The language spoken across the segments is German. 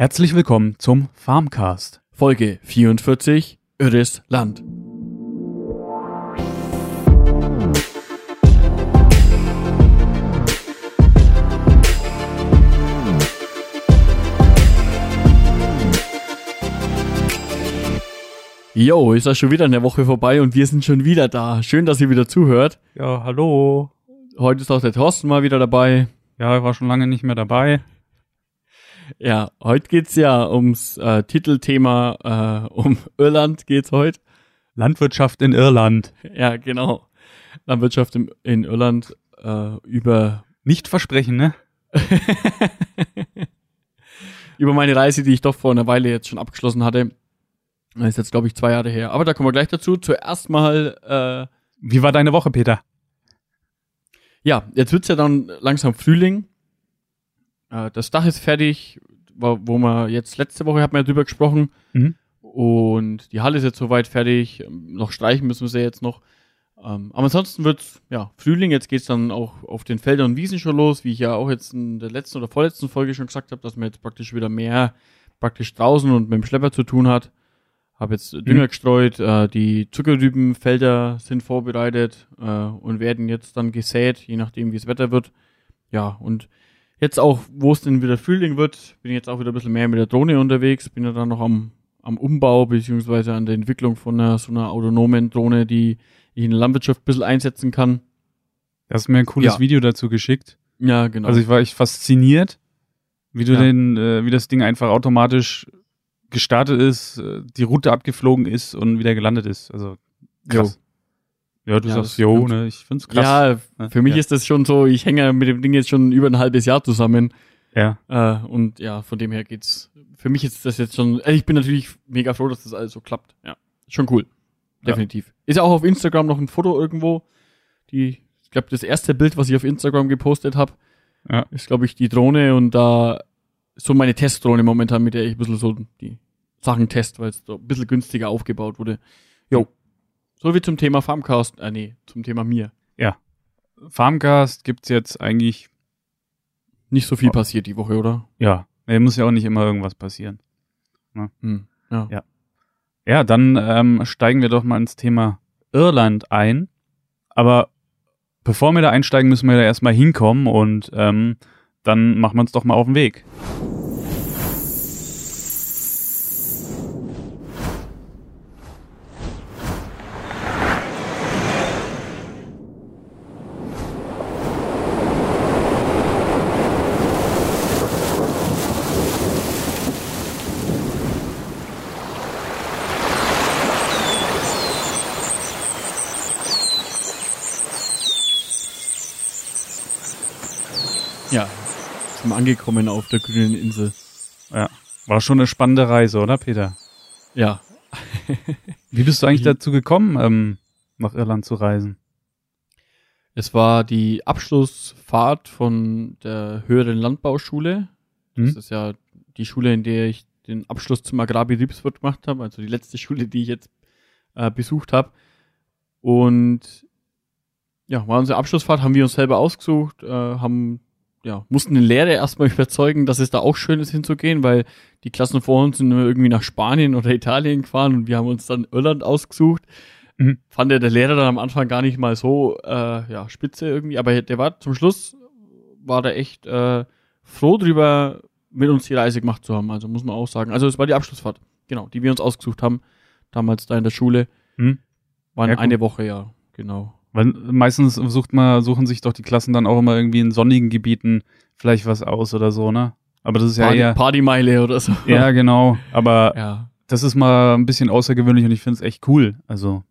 Herzlich willkommen zum Farmcast. Folge 44 Irres Land. Jo, ist das schon wieder eine Woche vorbei und wir sind schon wieder da. Schön, dass ihr wieder zuhört. Ja, hallo. Heute ist auch der Thorsten mal wieder dabei. Ja, ich war schon lange nicht mehr dabei. Ja, heute geht's ja ums äh, Titelthema, äh, um Irland geht's heute. Landwirtschaft in Irland. Ja, genau. Landwirtschaft im, in Irland äh, über Nicht versprechen, ne? über meine Reise, die ich doch vor einer Weile jetzt schon abgeschlossen hatte. Das ist jetzt, glaube ich, zwei Jahre her. Aber da kommen wir gleich dazu. Zuerst mal, äh, Wie war deine Woche, Peter? ja, jetzt wird's ja dann langsam Frühling. Äh, das Dach ist fertig, wo, wo wir jetzt letzte Woche hat man ja drüber gesprochen. Mhm. Und die Halle ist jetzt soweit fertig. Ähm, Noch streichen müssen wir sie jetzt noch. Ähm, aber ansonsten wird's ja Frühling. Jetzt geht's dann auch auf den Feldern und Wiesen schon los, wie ich ja auch jetzt in der letzten oder vorletzten Folge schon gesagt habe, dass man jetzt praktisch wieder mehr praktisch draußen und mit dem Schlepper zu tun hat. Habe jetzt Dünger gestreut, äh, die Zuckerrübenfelder sind vorbereitet äh, und werden jetzt dann gesät, je nachdem wie das Wetter wird. Ja, und jetzt auch, wo es denn wieder Frühling wird, bin ich jetzt auch wieder ein bisschen mehr mit der Drohne unterwegs, bin ja dann noch am, am Umbau beziehungsweise an der Entwicklung von einer, so einer autonomen Drohne, die ich in der Landwirtschaft ein bisschen einsetzen kann. Du hast mir ein cooles Ja. Video dazu geschickt. Ja, genau. Also ich war echt fasziniert, wie du Ja. den, äh, wie das Ding einfach automatisch gestartet ist, äh, die Route abgeflogen ist und wieder gelandet ist. Also krass. Ja, du Ja, sagst jo, ne? Ich find's krass. ja, für mich ja. ist das schon so, ich hänge mit dem Ding jetzt schon über ein halbes Jahr zusammen. Ja. Äh, und ja, von dem her geht's. Für mich ist das jetzt schon. Also ich bin natürlich mega froh, dass das alles so klappt. Ja, schon cool. Ja. Definitiv. Ist ja auch auf Instagram noch ein Foto irgendwo. Die, ich glaube, das erste Bild, was ich auf Instagram gepostet habe, Ja. ist, glaube ich, die Drohne und da so meine Testdrohne momentan, mit der ich ein bisschen so die Sachen test, weil es so ein bisschen günstiger aufgebaut wurde. Jo. So wie zum Thema Farmcast. Äh, nee, zum Thema mir. Farmcast gibt's jetzt eigentlich, Nicht so viel passiert die Woche, oder? ja, nee, muss ja auch nicht immer irgendwas passieren. Hm. Ja. Ja. Ja, dann ähm, steigen wir doch mal ins Thema Irland ein. Aber bevor wir da einsteigen, müssen wir da erstmal hinkommen und ähm, dann machen wir uns doch mal auf den Weg. Ja. Sind angekommen auf der grünen Insel. Ja, war schon eine spannende Reise, oder Peter? Ja. Wie bist du eigentlich Mhm. dazu gekommen, ähm, nach Irland zu reisen? Es war die Abschlussfahrt von der höheren Landbauschule. Das Hm? ist ja die Schule, in der ich den Abschluss zum Agrarbetriebswirt gemacht habe, also die letzte Schule, die ich jetzt äh, besucht habe. Und ja, war unsere Abschlussfahrt, haben wir uns selber ausgesucht, äh, haben ja, mussten den Lehrer erstmal überzeugen, dass es da auch schön ist hinzugehen, weil die Klassen vor uns sind nur irgendwie nach Spanien oder Italien gefahren und wir haben uns dann Irland ausgesucht. Mhm. Fand der, der Lehrer dann am Anfang gar nicht mal so äh, ja, spitze irgendwie, aber der war zum Schluss, war da echt äh, froh drüber, mit uns die Reise gemacht zu haben. Also muss man auch sagen. Also es war die Abschlussfahrt, genau, die wir uns ausgesucht haben, damals da in der Schule. Hm? Waren Ja, eine Woche, ja, genau. Weil meistens sucht man, suchen sich doch die Klassen dann auch immer irgendwie in sonnigen Gebieten vielleicht was aus oder so, ne? Aber das ist ja Party, eher. Partymeile oder so. Ja, genau. Aber ja. das ist mal ein bisschen außergewöhnlich und ich finde es echt cool. Also,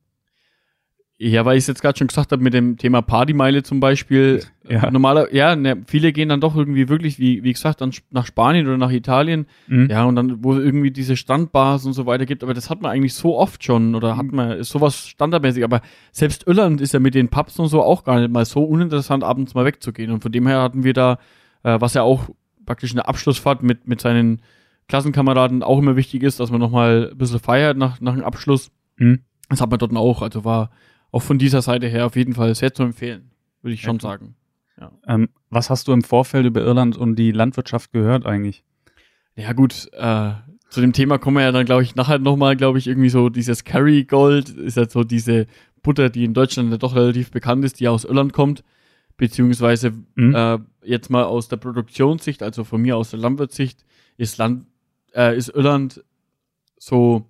Ja, weil ich es jetzt gerade schon gesagt habe mit dem Thema Partymeile zum Beispiel. Ja. Normaler, ja, ne, viele gehen dann doch irgendwie wirklich, wie, wie gesagt, dann nach Spanien oder nach Italien. mhm. Ja, und dann, wo es irgendwie diese Strandbars und so weiter gibt, aber das hat man eigentlich so oft schon oder hat man, ist sowas standardmäßig, aber selbst Irland ist ja mit den Pubs und so auch gar nicht mal so uninteressant, abends mal wegzugehen. Und von dem her hatten wir da, äh, was ja auch praktisch eine Abschlussfahrt mit, mit seinen Klassenkameraden auch immer wichtig ist, dass man nochmal ein bisschen feiert nach, nach dem Abschluss. Mhm. Das hat man dort auch, also war auch von dieser Seite her auf jeden Fall sehr zu empfehlen, würde ich Ja, schon klar. sagen. Ähm, was hast du im Vorfeld über Irland und die Landwirtschaft gehört eigentlich? Ja gut, äh, zu dem Thema kommen wir ja dann, glaube ich, nachher nochmal, glaube ich, irgendwie so dieses Curry Gold ist ja so diese Butter, die in Deutschland ja doch relativ bekannt ist, die aus Irland kommt, beziehungsweise Mhm. äh, jetzt mal aus der Produktionssicht, also von mir aus der Landwirtsicht, ist Land, äh, ist Irland so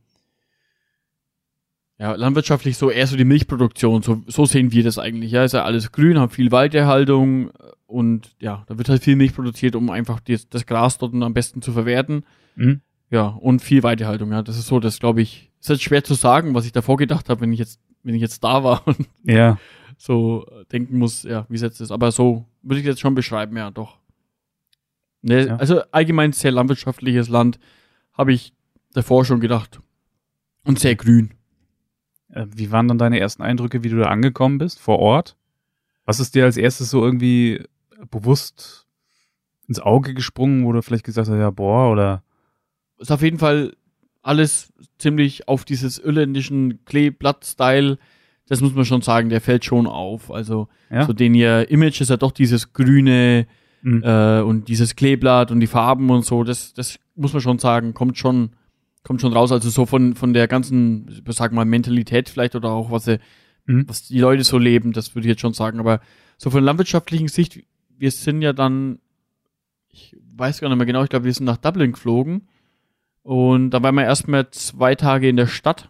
ja, landwirtschaftlich so eher so die Milchproduktion, so, so sehen wir das eigentlich. Ja, ist ja alles grün, hat viel Weidehaltung und ja, da wird halt viel Milch produziert, um einfach das, das Gras dort am besten zu verwerten. Mhm. Ja, und viel Weidehaltung, ja. Das ist so, das glaube ich, ist jetzt schwer zu sagen, was ich davor gedacht habe, wenn ich jetzt, wenn ich jetzt da war und Ja. so denken muss, ja, wie es jetzt ist. Aber so würde ich jetzt schon beschreiben, ja, doch. Ne, Ja. Also allgemein sehr landwirtschaftliches Land, habe ich davor schon gedacht. Und sehr grün. Äh, Wie waren dann deine ersten Eindrücke, wie du da angekommen bist, vor Ort? Was ist dir als erstes so irgendwie bewusst ins Auge gesprungen, wo du vielleicht gesagt hast, ja, boah, oder Ist auf jeden Fall alles ziemlich auf dieses irländischen Kleeblatt-Style. Das muss man schon sagen, der fällt schon auf. Also Ja. so den ihr Image ist ja doch dieses grüne, Mhm. äh, und dieses Kleeblatt und die Farben und so, das, das muss man schon sagen, kommt schon, kommt schon raus. Also so von, von der ganzen, sag mal, Mentalität vielleicht oder auch was sie, Mhm. was die Leute so leben, das würde ich jetzt schon sagen. Aber so von landwirtschaftlichen Sicht, wir sind ja dann, ich weiß gar nicht mehr genau, ich glaube, wir sind nach Dublin geflogen und da waren wir erstmal zwei Tage in der Stadt.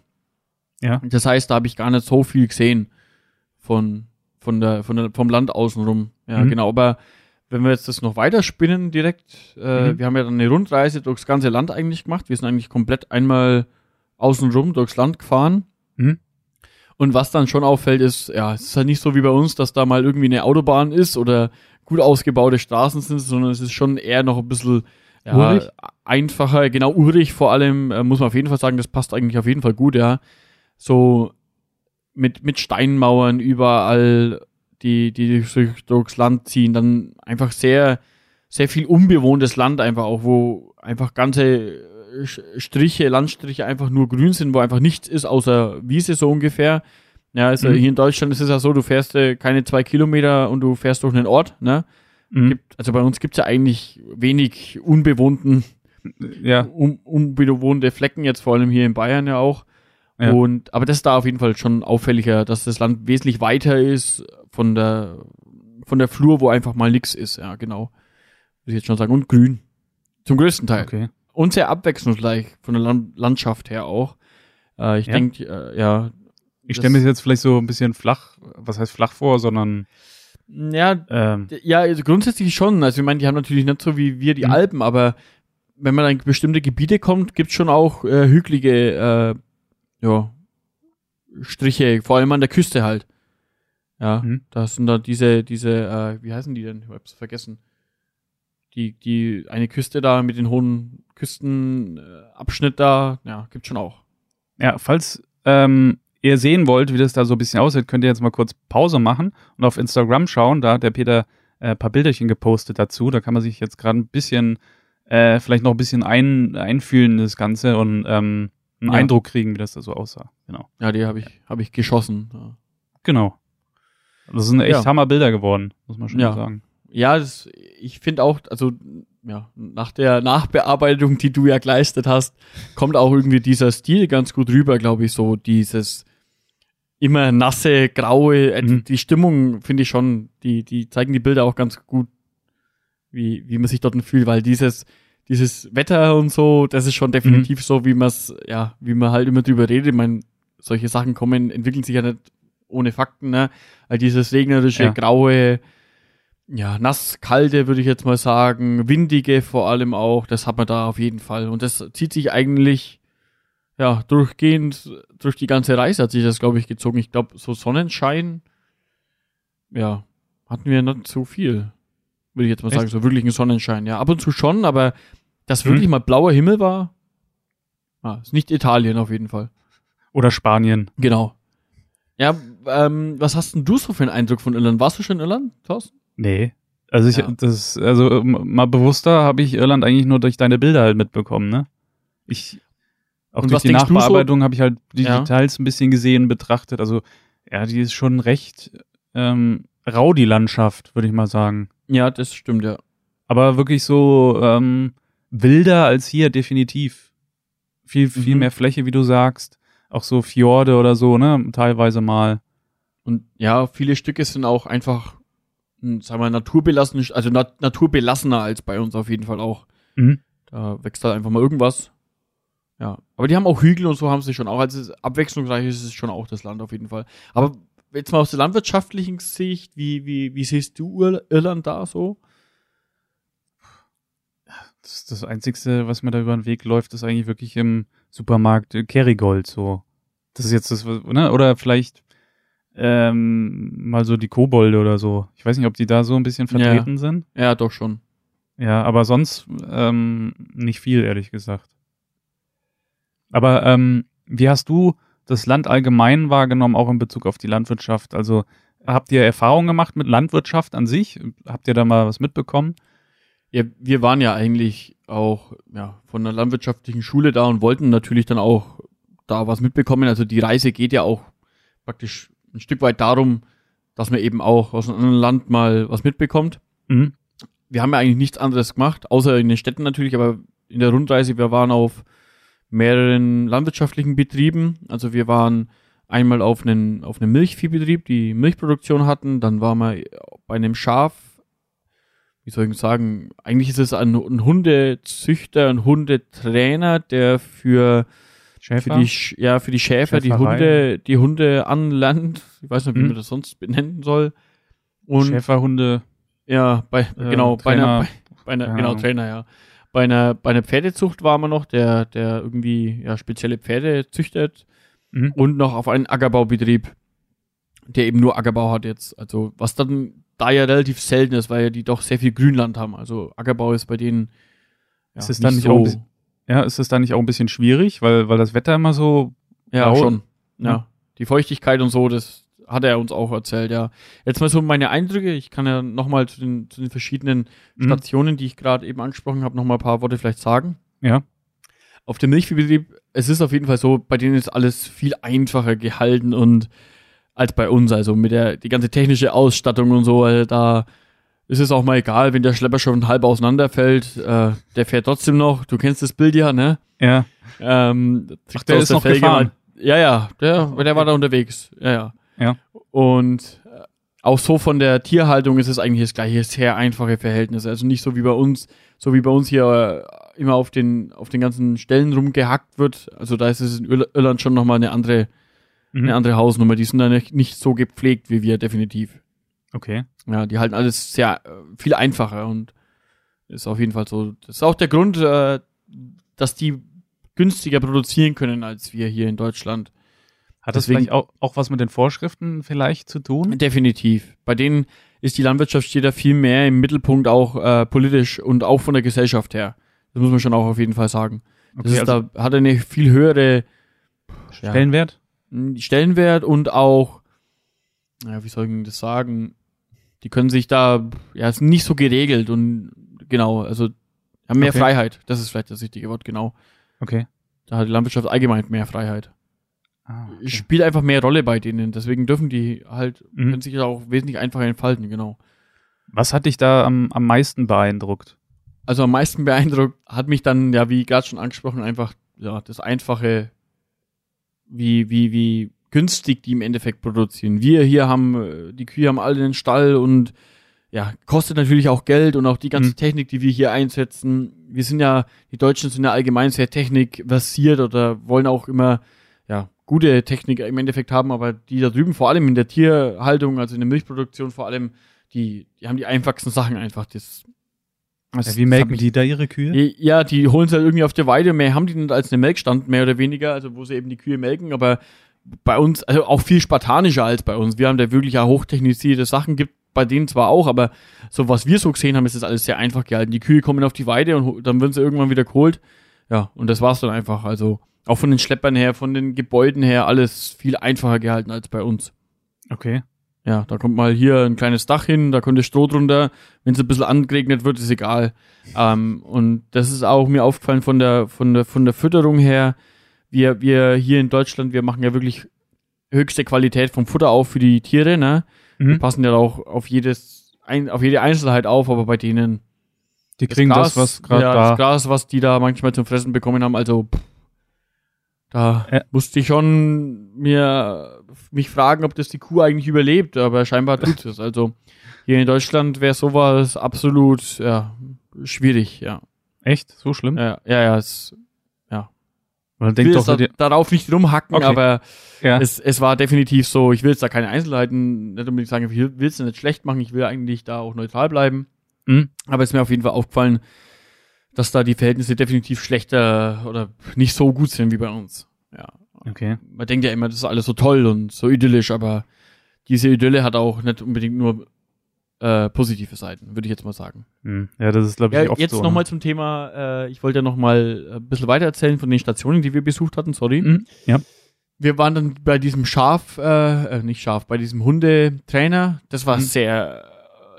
Ja. Das heißt, da habe ich gar nicht so viel gesehen von, von der, von der, vom Land außenrum. Ja, Mhm. genau. Aber wenn wir jetzt das noch weiterspinnen direkt, äh, Mhm. wir haben ja dann eine Rundreise durchs ganze Land eigentlich gemacht. Wir sind eigentlich komplett einmal außenrum durchs Land gefahren. Mhm. Und was dann schon auffällt, ist, ja, es ist halt nicht so wie bei uns, dass da mal irgendwie eine Autobahn ist oder gut ausgebaute Straßen sind, sondern es ist schon eher noch ein bisschen ja, einfacher, genau urig vor allem, äh, muss man auf jeden Fall sagen, das passt eigentlich auf jeden Fall gut, ja. So mit, mit Steinmauern überall, die, die durch, durchs Land ziehen, dann einfach sehr, sehr viel unbewohntes Land einfach auch, wo einfach ganze äh, Striche, Landstriche einfach nur grün sind, wo einfach nichts ist außer Wiese so ungefähr. Ja, also Mhm. hier in Deutschland ist es ja so, du fährst äh, keine zwei Kilometer und du fährst durch einen Ort, ne? Mhm. Gibt, also bei uns gibt's ja eigentlich wenig unbewohnten, Ja, un, unbewohnte Flecken, jetzt vor allem hier in Bayern ja auch. Ja. Und, aber das ist da auf jeden Fall schon auffälliger, dass das Land wesentlich weiter ist von der, von der Flur, wo einfach mal nix ist, ja, genau. Muss ich jetzt schon sagen. Und grün. Zum größten Teil. okay. Und sehr abwechslungsreich von der Land Landschaft her auch. Äh, ich Ja. denke, äh, ja. Ich stelle mir jetzt vielleicht so ein bisschen flach, was heißt flach vor, sondern Ja, ähm, Ja, also grundsätzlich schon. Also ich meine, die haben natürlich nicht so wie wir die Mhm. Alpen, aber wenn man in bestimmte Gebiete kommt, gibt's schon auch äh, hügelige äh, ja, Striche, vor allem an der Küste halt. Ja, Mhm. da sind da diese, diese, äh, wie heißen die denn? Ich hab's vergessen. Die, die, eine Küste da mit den hohen Küstenabschnitt Abschnitt da, ja, gibt's schon auch. Ja, falls ähm, ihr sehen wollt, wie das da so ein bisschen aussieht, könnt ihr jetzt mal kurz Pause machen und auf Instagram schauen. Da hat der Peter äh, ein paar Bilderchen gepostet dazu. Da kann man sich jetzt gerade ein bisschen, äh, vielleicht noch ein bisschen ein, einfühlen in das Ganze und ähm, einen Ja. Eindruck kriegen, wie das da so aussah. Genau. Ja, die habe ich, habe ich geschossen. Ja. Genau. Das sind echt Ja. Hammer Bilder geworden, muss man schon Ja. sagen. Ja, das, ich finde auch, also ja, nach der Nachbearbeitung, die du ja geleistet hast, kommt auch irgendwie dieser Stil ganz gut rüber, glaube ich, so dieses immer nasse, graue, äh, Mhm. die Stimmung finde ich schon, die, die zeigen die Bilder auch ganz gut, wie, wie man sich dort fühlt, weil dieses, dieses Wetter und so, das ist schon definitiv so, wie man es, ja, wie man halt immer drüber redet. Ich meine, solche Sachen kommen, entwickeln sich ja nicht ohne Fakten, ne? Weil dieses regnerische, Ja. graue, ja, nass, kalte, würde ich jetzt mal sagen, windige vor allem auch, das hat man da auf jeden Fall. Und das zieht sich eigentlich, ja, durchgehend durch die ganze Reise hat sich das, glaube ich, gezogen. Ich glaube, so Sonnenschein, ja, hatten wir nicht so viel, würde ich jetzt mal Echt? sagen, so wirklichen Sonnenschein. Ja, ab und zu schon, aber dass Hm. wirklich mal blauer Himmel war, ah, ist nicht Italien auf jeden Fall. Oder Spanien. Genau. Ja, ähm, was hast denn du so für einen Eindruck von Irland? Warst du schon in Irland, Thorsten? Nee. Also ich, Ja. das, also m- mal bewusster habe ich Irland eigentlich nur durch deine Bilder halt mitbekommen, ne? Ich, auch Und durch die du so? Nachbearbeitung habe ich halt die Ja. Details ein bisschen gesehen, betrachtet. Also, ja, die ist schon recht ähm, rau, die Landschaft, würde ich mal sagen. Ja, das stimmt, ja. Aber wirklich so, ähm, wilder als hier, definitiv. Viel, viel Mhm. mehr Fläche, wie du sagst. Auch so Fjorde oder so, ne? Teilweise mal. Und ja, viele Stücke sind auch einfach, hm, sagen wir, naturbelassen, also nat naturbelassener als bei uns auf jeden Fall auch. Mhm. Da wächst halt einfach mal irgendwas. Ja. Aber die haben auch Hügel und so haben sie schon auch. Also abwechslungsreich ist es schon auch das Land auf jeden Fall. Aber jetzt mal aus der landwirtschaftlichen Sicht, wie, wie, wie siehst du Ir Irland da so? Das, ist das Einzigste, was mir da über den Weg läuft, ist eigentlich wirklich im Supermarkt äh, Kerrygold so. Das ist jetzt das, ne? Oder vielleicht ähm, mal so die Kobolde oder so. Ich weiß nicht, ob die da so ein bisschen Ja. vertreten sind. Ja, doch schon. Ja, aber sonst ähm, nicht viel, ehrlich gesagt. Aber ähm, wie hast du das Land allgemein wahrgenommen, auch in Bezug auf die Landwirtschaft? Also habt ihr Erfahrungen gemacht mit Landwirtschaft an sich? Habt ihr da mal was mitbekommen? Ja, wir waren ja eigentlich auch ja, von einer landwirtschaftlichen Schule da und wollten natürlich dann auch da was mitbekommen. Also die Reise geht ja auch praktisch ein Stück weit darum, dass man eben auch aus einem anderen Land mal was mitbekommt. Mhm. Wir haben ja eigentlich nichts anderes gemacht, außer in den Städten natürlich, aber in der Rundreise, wir waren auf mehreren landwirtschaftlichen Betrieben. Also wir waren einmal auf einem, auf einem Milchviehbetrieb, die Milchproduktion hatten, dann waren wir bei einem Schaf, wie soll ich sagen, eigentlich ist es ein, ein Hundezüchter, ein Hundetrainer, der für, für die, ja, für die Schäfer, die. Hunde, die Hunde anlernt. Ich weiß nicht, wie Mhm. man das sonst benennen soll. Und Schäferhunde, ja, bei, äh, genau, bei Trainer. einer, bei, bei einer, Keine genau. Trainer, ja. Bei einer, bei einer Pferdezucht war man noch, der, der irgendwie, ja, spezielle Pferde züchtet. Mhm. Und noch auf einen Ackerbaubetrieb, der eben nur Ackerbau hat jetzt. Also, was dann da ja relativ selten ist, weil ja die doch sehr viel Grünland haben. Also, Ackerbau ist bei denen, ja, Ist es dann nicht auch ein bisschen- Ja, ist das da nicht auch ein bisschen schwierig, weil, weil das Wetter immer so. Ja, schon. Ja. Ja. Die Feuchtigkeit und so, das hat er uns auch erzählt, ja. Jetzt mal so meine Eindrücke. Ich kann ja nochmal zu den, zu den verschiedenen Mhm. Stationen, die ich gerade eben angesprochen habe, nochmal ein paar Worte vielleicht sagen. Ja. Auf dem Milchviehbetrieb, es ist auf jeden Fall so, bei denen ist alles viel einfacher gehalten und als bei uns, also mit der die ganze technische Ausstattung und so, also da ist es auch mal egal, wenn der Schlepper schon halb auseinanderfällt, äh, der fährt trotzdem noch. Du kennst das Bild ja, ne? Ja. Ähm, Ach, der ist noch gefahren. Mal, ja, ja, der, der war da unterwegs. Ja, ja. Ja. Und äh, auch so von der Tierhaltung ist es eigentlich das gleiche, sehr einfache Verhältnisse. Also nicht so wie bei uns, so wie bei uns hier äh, immer auf den, auf den ganzen Stellen rumgehackt wird. Also da ist es in Ir- Irland schon nochmal eine andere, Mhm. eine andere Hausnummer. Die sind da nicht, nicht so gepflegt wie wir, definitiv. Okay. Ja, die halten alles sehr äh, viel einfacher und ist auf jeden Fall so. Das ist auch der Grund, äh, dass die günstiger produzieren können als wir hier in Deutschland. Hat das Deswegen- vielleicht auch, auch was mit den Vorschriften vielleicht zu tun? Definitiv. Bei denen ist die Landwirtschaft steht da viel mehr im Mittelpunkt auch äh, politisch und auch von der Gesellschaft her. Das muss man schon auch auf jeden Fall sagen. Das Okay, ist also da hat eine viel höhere Stellenwert? Stellenwert und auch, ja, wie soll ich das sagen? Die können sich da, ja, ist nicht so geregelt und genau, also haben mehr Okay. Freiheit. Das ist vielleicht das richtige Wort, genau. Okay. Da hat die Landwirtschaft allgemein mehr Freiheit. Ah, okay. Spielt einfach mehr Rolle bei denen. Deswegen dürfen die halt, Mhm. können sich auch wesentlich einfacher entfalten, genau. Was hat dich da am, am meisten beeindruckt? Also am meisten beeindruckt hat mich dann, ja, wie gerade schon angesprochen, einfach, ja, das einfache, wie, wie, wie günstig die im Endeffekt produzieren. Wir hier haben, äh, die Kühe haben alle einen Stall und ja, kostet natürlich auch Geld und auch die ganze Mhm. Technik, die wir hier einsetzen. Wir sind ja, die Deutschen sind ja allgemein sehr technikversiert oder wollen auch immer, ja, gute Technik im Endeffekt haben, aber die da drüben, vor allem in der Tierhaltung, also in der Milchproduktion vor allem, die, die haben die einfachsten Sachen einfach. Das, das Ja, wie melken die da ihre Kühe? ja, die holen es halt irgendwie auf der Weide. Mehr haben die nicht als eine Melkstand, mehr oder weniger, also wo sie eben die Kühe melken, aber bei uns, also auch viel spartanischer als bei uns. Wir haben da wirklich ja hochtechnisierte Sachen, gibt bei denen zwar auch, aber so was wir so gesehen haben, ist das alles sehr einfach gehalten. Die Kühe kommen auf die Weide und dann werden sie irgendwann wieder geholt. Ja, und das war's dann einfach. Also auch von den Schleppern her, von den Gebäuden her, alles viel einfacher gehalten als bei uns. Okay. Ja, da kommt mal hier ein kleines Dach hin, da kommt das Stroh drunter. Wenn es ein bisschen angeregnet wird, ist egal. Ähm, und das ist auch mir aufgefallen von der, von der, von der Fütterung her. Wir, wir hier in Deutschland, wir machen ja wirklich höchste Qualität vom Futter auf für die Tiere, ne? Wir Mhm. passen ja auch auf jedes, ein, auf jede Einzelheit auf, aber bei denen, Die kriegen das, was gerade ja, da. das Gras, was die da manchmal zum Fressen bekommen haben, also pff, da Ja. musste ich schon mir mich fragen, ob das die Kuh eigentlich überlebt, aber scheinbar tut es. Also hier in Deutschland wäre sowas absolut ja, schwierig, ja. Echt? So schlimm? Ja, ja, ja es, Weil ich denk will doch, da, darauf nicht rumhacken, Okay. aber ja. es, es war definitiv so, ich will jetzt da keine Einzelheiten, nicht unbedingt sagen, ich will es nicht schlecht machen, ich will eigentlich da auch neutral bleiben. Hm? Aber es ist mir auf jeden Fall aufgefallen, dass da die Verhältnisse definitiv schlechter oder nicht so gut sind wie bei uns. Ja. Okay. Man denkt ja immer, das ist alles so toll und so idyllisch, aber diese Idylle hat auch nicht unbedingt nur äh, positive Seiten, würde ich jetzt mal sagen. Hm. Ja, das ist, glaube ich, Ja, oft jetzt so. nochmal zum Thema, äh, ich wollte ja nochmal ein bisschen weiter erzählen von den Stationen, die wir besucht hatten, sorry. Ne? Hm? Ja. Wir waren dann bei diesem Schaf, äh, äh, nicht Schaf, bei diesem Hundetrainer. Das war Mhm. sehr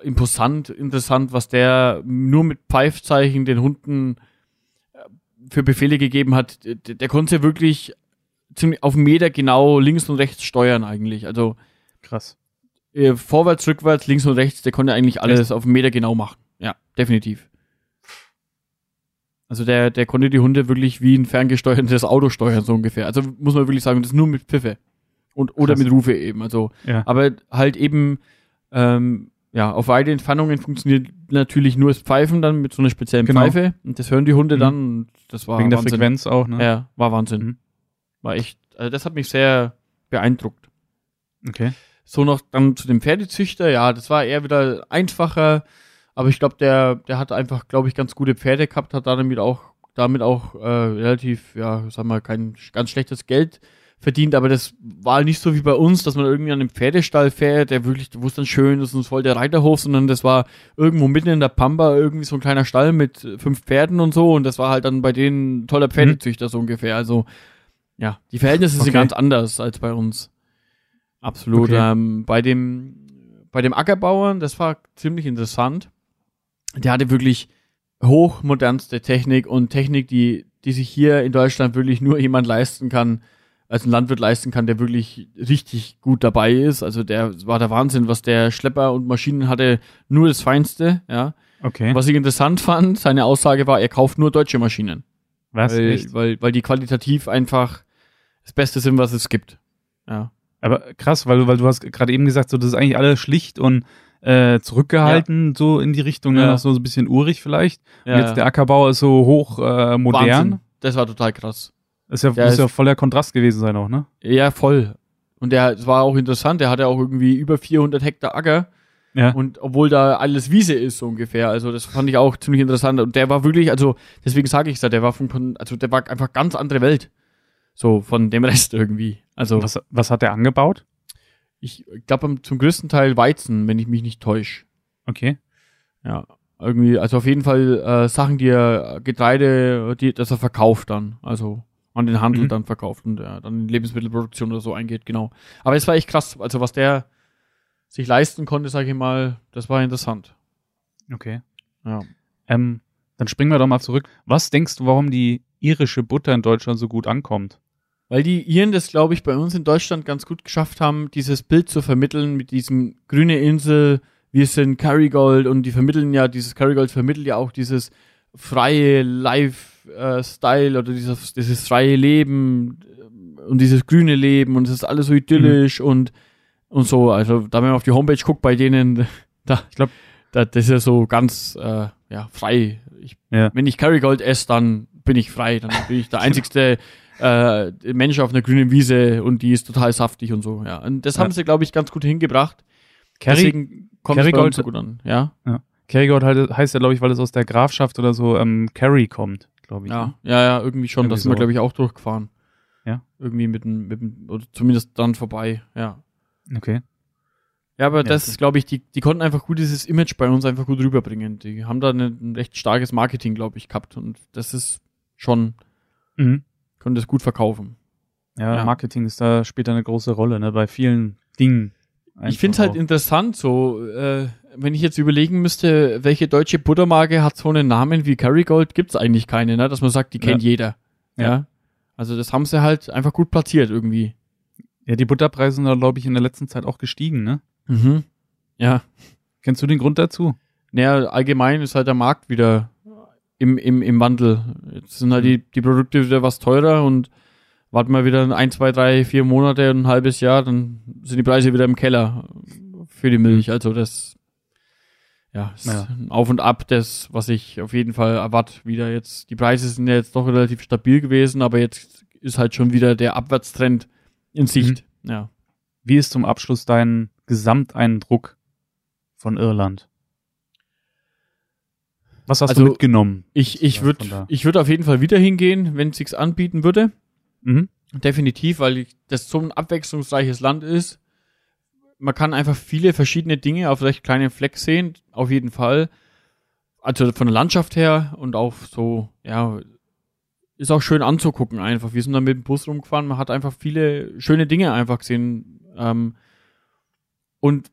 äh, imposant, interessant, was der nur mit Pfeifzeichen den Hunden äh, für Befehle gegeben hat. Der, der konnte ja wirklich ziemlich auf Meter genau links und rechts steuern eigentlich. Also Krass. äh, vorwärts, rückwärts, links und rechts, der konnte eigentlich alles auf einen Meter genau machen. Ja, definitiv. Also der, der konnte die Hunde wirklich wie ein ferngesteuertes Auto steuern, so ungefähr. Also muss man wirklich sagen, das nur mit Pfiffe. Und, oder Krass. mit Rufe eben. Also, Ja. aber halt eben, ähm, ja, auf weite Entfernungen funktioniert natürlich nur das Pfeifen dann mit so einer speziellen Genau. Pfeife. Und das hören die Hunde Mhm. dann. Und das war Wegen der Wahnsinn. Frequenz auch, ne? Ja, war Wahnsinn. Mhm. War echt, also das hat mich sehr beeindruckt. Okay. So noch dann zu dem Pferdezüchter, ja, das war eher wieder einfacher, aber ich glaube, der, der hat einfach, glaube ich, ganz gute Pferde gehabt, hat damit auch, damit auch äh, relativ, ja, sag mal, kein ganz schlechtes Geld verdient, aber das war nicht so wie bei uns, dass man irgendwie an einem Pferdestall fährt, der wirklich, wo es dann schön ist und voll der Reiterhof, sondern das war irgendwo mitten in der Pampa irgendwie so ein kleiner Stall mit fünf Pferden und so und das war halt dann bei denen ein toller Pferdezüchter so ungefähr, also ja, die Verhältnisse sind Okay. ganz anders als bei uns. Absolut. Okay. Ähm, bei dem bei dem Ackerbauern, das war ziemlich interessant. Der hatte wirklich hochmodernste Technik und Technik, die die sich hier in Deutschland wirklich nur jemand leisten kann, als ein Landwirt leisten kann, der wirklich richtig gut dabei ist. Also der war der Wahnsinn, was der Schlepper und Maschinen hatte, nur das Feinste, ja. Okay. Was ich interessant fand, seine Aussage war, er kauft nur deutsche Maschinen. Was? weil, weil, weil die qualitativ einfach das Beste sind, was es gibt. Ja. Aber krass, weil, weil du hast gerade eben gesagt, so das ist eigentlich alles schlicht und äh, zurückgehalten, so in die Richtung, ne? Ja. so ein bisschen urig vielleicht. ja Und jetzt der Ackerbau ist so hoch äh, modern. Wahnsinn. Das war total krass. Ist ja, muss ist- ja voller Kontrast gewesen sein auch, ne? Ja, voll. Und der, es war auch interessant, der hatte auch irgendwie über 400 Hektar Acker. Ja. Und obwohl da alles Wiese ist, so ungefähr. Also, das fand ich auch ziemlich interessant. Und der war wirklich, also, deswegen sage ich es der war von- also, der war einfach ganz andere Welt. So, von dem Rest irgendwie. Also, Was, was hat der angebaut? ich glaube, zum größten Teil Weizen, wenn ich mich nicht täusche. Okay. Ja, irgendwie, also auf jeden Fall äh, Sachen, die er Getreide, die, das er verkauft dann, also an den Handel Mhm. dann verkauft und ja, dann in Lebensmittelproduktion oder so eingeht, genau. Aber es war echt krass, also was der sich leisten konnte, sage ich mal, das war interessant. Okay. Ja. Ähm, dann springen wir doch mal zurück. Was denkst du, warum die irische Butter in Deutschland so gut ankommt? Weil die Iren das, glaube ich, bei uns in Deutschland ganz gut geschafft haben, dieses Bild zu vermitteln mit diesem grüne Insel, wir sind Kerrygold und die vermitteln ja, dieses Kerrygold vermittelt ja auch dieses freie Lifestyle oder dieses, dieses freie Leben äh, und dieses grüne Leben und es ist alles so idyllisch und, und so. Also, da wenn man auf die Homepage guckt bei denen, da, Ich glaub- da, das ist ja so ganz, äh, ja, frei. Ich, Ja. Wenn ich Kerrygold esse, dann bin ich frei, dann bin ich der einzigste äh, Mensch auf einer grünen Wiese und die ist total saftig und so, ja. Und das Ja. haben sie, glaube ich, ganz gut hingebracht. Kerry, Deswegen kommt es bei uns so gut an, ja. Kerrygold halt, heißt ja, glaube ich, weil es aus der Grafschaft oder so ähm, Kerry kommt, glaube ich. Ja, ne? ja, ja, irgendwie schon. Irgendwie das sind wir, so. glaube ich, auch durchgefahren. Ja. Irgendwie mit dem, mit dem, oder zumindest dann vorbei, ja. Okay. Ja, aber Ja, das ist, glaube ich, die, die konnten einfach gut dieses Image bei uns einfach gut rüberbringen. Die haben da eine, ein recht starkes Marketing, glaube ich, gehabt. Und das ist schon, Mhm. Können das gut verkaufen. Ja, Ja. Marketing ist da später eine große Rolle, ne, bei vielen Dingen. ich finde es halt interessant, so, äh, wenn ich jetzt überlegen müsste, welche deutsche Buttermarke hat so einen Namen wie Kerrygold, gibt's eigentlich keine, ne? Dass man sagt, die kennt jeder. Ja. Ja. Also das haben sie halt einfach gut platziert irgendwie. Ja, die Butterpreise sind da, glaube ich, in der letzten Zeit auch gestiegen, ne? Mhm. Ja. Kennst du den Grund dazu? naja, allgemein ist halt der Markt wieder im, im, im Wandel. Jetzt sind halt die, die Produkte wieder was teurer und warten wir wieder ein, zwei, drei, vier Monate, ein halbes Jahr, dann sind die Preise wieder im Keller für die Milch. Also das ja, ist Ja. ein Auf und Ab, das, was ich auf jeden Fall erwarte, wieder jetzt. Die Preise sind ja jetzt doch relativ stabil gewesen, aber jetzt ist halt schon wieder der Abwärtstrend in Sicht. Ja. Wie ist zum Abschluss dein Gesamteindruck von Irland? Was hast Also, du mitgenommen? Ich, ich würde ich würd auf jeden Fall wieder hingehen, wenn es sich anbieten würde. Mhm. Definitiv, weil ich, das so ein abwechslungsreiches Land ist. Man kann einfach viele verschiedene Dinge auf recht kleinen Fleck sehen, auf jeden Fall. Also von der Landschaft her und auch so, ja, ist auch schön anzugucken einfach. Wir sind da mit dem Bus rumgefahren, man hat einfach viele schöne Dinge einfach gesehen. Ähm, und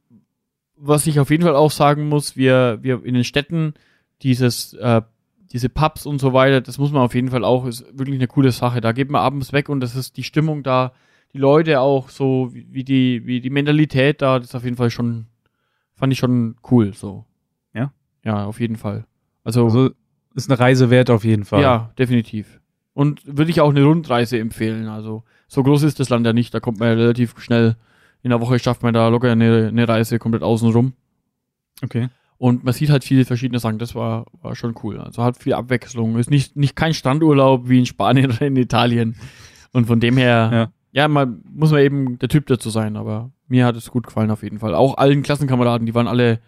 was ich auf jeden Fall auch sagen muss, wir, wir in den Städten dieses, äh, diese Pubs und so weiter, das muss man auf jeden Fall auch, ist wirklich eine coole Sache. Da geht man abends weg und das ist die Stimmung da, die Leute auch so, wie die, wie die Mentalität da, das ist auf jeden Fall schon, fand ich schon cool, so. Ja? Ja, auf jeden Fall. Also, Also ist eine Reise wert auf jeden Fall. ja, definitiv. Und würde ich auch eine Rundreise empfehlen. Also, so groß ist das Land ja nicht, da kommt man ja relativ schnell, in der Woche schafft man da locker eine, eine Reise komplett außen rum. Okay. Und man sieht halt viele verschiedene Sachen. Das war, war schon cool. Also hat viel Abwechslung. Ist nicht, nicht kein Strandurlaub wie in Spanien oder in Italien. Und von dem her, Ja. ja, man muss man eben der Typ dazu sein. Aber mir hat es gut gefallen auf jeden Fall. Auch allen Klassenkameraden, die waren alle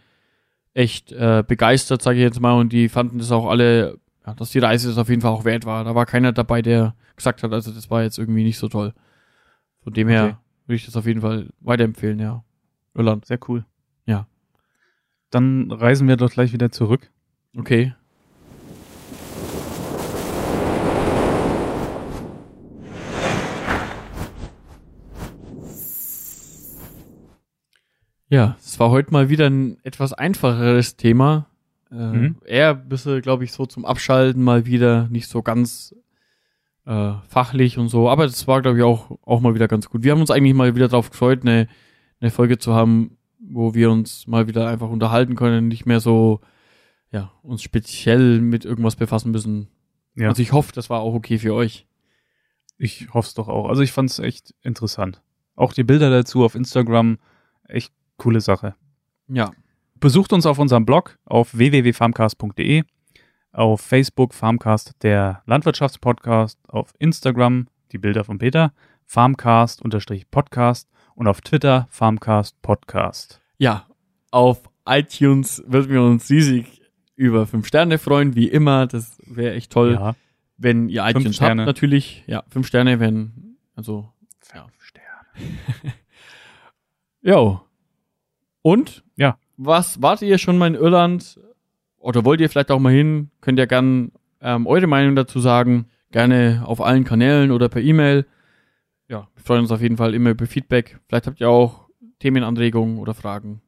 echt äh, begeistert, sage ich jetzt mal. Und die fanden das auch alle, ja, dass die Reise das auf jeden Fall auch wert war. Da war keiner dabei, der gesagt hat, also das war jetzt irgendwie nicht so toll. Von dem her Okay. würde ich das auf jeden Fall weiterempfehlen, ja. Irland. Sehr cool. Dann reisen wir doch gleich wieder zurück. Okay. Ja, es war heute mal wieder ein etwas einfacheres Thema. Äh, Mhm. Eher ein bisschen, glaube ich, so zum Abschalten mal wieder, nicht so ganz äh, fachlich und so. Aber das war, glaube ich, auch, auch mal wieder ganz gut. Wir haben uns eigentlich mal wieder darauf gefreut, eine, eine Folge zu haben, wo wir uns mal wieder einfach unterhalten können, nicht mehr so ja, uns speziell mit irgendwas befassen müssen. Ja. Also ich hoffe, das war auch okay für euch. Ich hoffe es doch auch. Also ich fand es echt interessant. Auch die Bilder dazu auf Instagram, echt coole Sache. Ja. Besucht uns auf unserem Blog auf www.farmcast.de, auf Facebook Farmcast der Landwirtschaftspodcast, auf Instagram die Bilder von Peter, Farmcast-Podcast und auf Twitter Farmcast Podcast. Ja, auf iTunes würden wir uns riesig über fünf Sterne freuen, wie immer. Das wäre echt toll, Ja, wenn ihr Fünf iTunes Sterne. habt, natürlich. Ja, fünf Sterne, wenn, also, ja. Sterne. Jo. Und? Ja. Was wartet ihr schon mal in Irland? Oder wollt ihr vielleicht auch mal hin? Könnt ihr gern ähm, eure Meinung dazu sagen. Gerne auf allen Kanälen oder per E-Mail. Ja, wir freuen uns auf jeden Fall immer über Feedback. Vielleicht habt ihr auch Themenanregungen oder Fragen.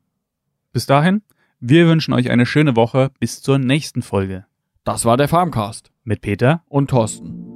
Bis dahin, wir wünschen euch eine schöne Woche bis zur nächsten Folge Das war der Farmcast mit Peter und Thorsten.